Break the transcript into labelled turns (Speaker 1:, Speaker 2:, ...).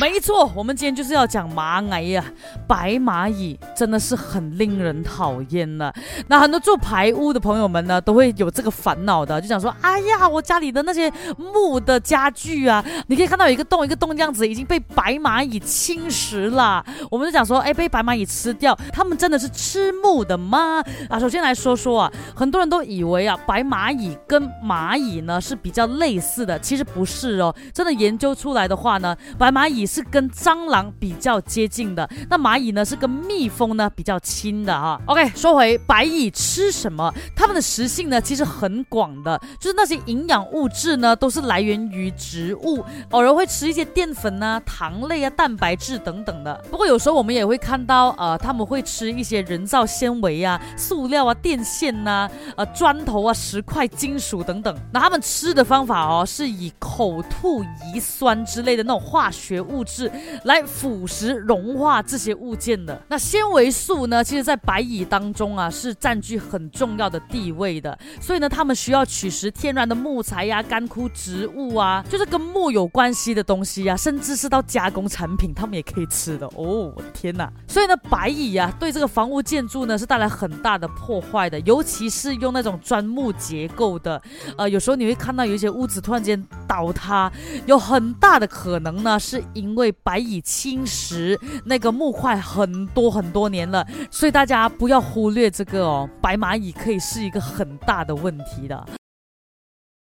Speaker 1: 没错，我们今天就是要讲蚂蚁呀，白蚂蚁真的是很令人讨厌的。那很多做排屋的朋友们呢，都会有这个烦恼的，就想说，哎呀，我家里的那些木的家具啊，你可以看到有一个洞一个洞这样子，已经被白蚂蚁侵蚀了。我们就讲说，哎，被白蚂蚁吃掉，他们真的是吃木的吗？啊，首先来说说啊，很多人都以为啊，白蚂蚁跟蚂蚁呢是比较类似的，其实不是哦。真的研究出来的话呢，白蚂蚁。是跟蟑螂比较接近的，那蚂蚁呢是跟蜜蜂呢比较亲的哈。OK，说回白蚁吃什么，它们的食性呢其实很广的，就是那些营养物质呢都是来源于植物，偶尔会吃一些淀粉啊、糖类啊、蛋白质等等的。不过有时候我们也会看到，呃，他们会吃一些人造纤维啊、塑料啊、电线呐、呃、砖头啊、石块、金属等等。那他们吃的方法哦，是以口吐乙酸之类的那种化学物。物质来腐蚀融化这些物件的那纤维素呢？其实，在白蚁当中啊，是占据很重要的地位的。所以呢，他们需要取食天然的木材呀、干枯植物啊，就是跟木有关系的东西呀，甚至是到加工产品，他们也可以吃的哦。我的天哪！所以呢，白蚁呀，对这个房屋建筑呢，是带来很大的破坏的，尤其是用那种砖木结构的。呃，有时候你会看到有一些屋子突然间倒塌，有很大的可能呢，是因为白蚁侵蚀那个木块很多很多年了，所以大家不要忽略这个哦，白蚂蚁可以是一个很大的问题的。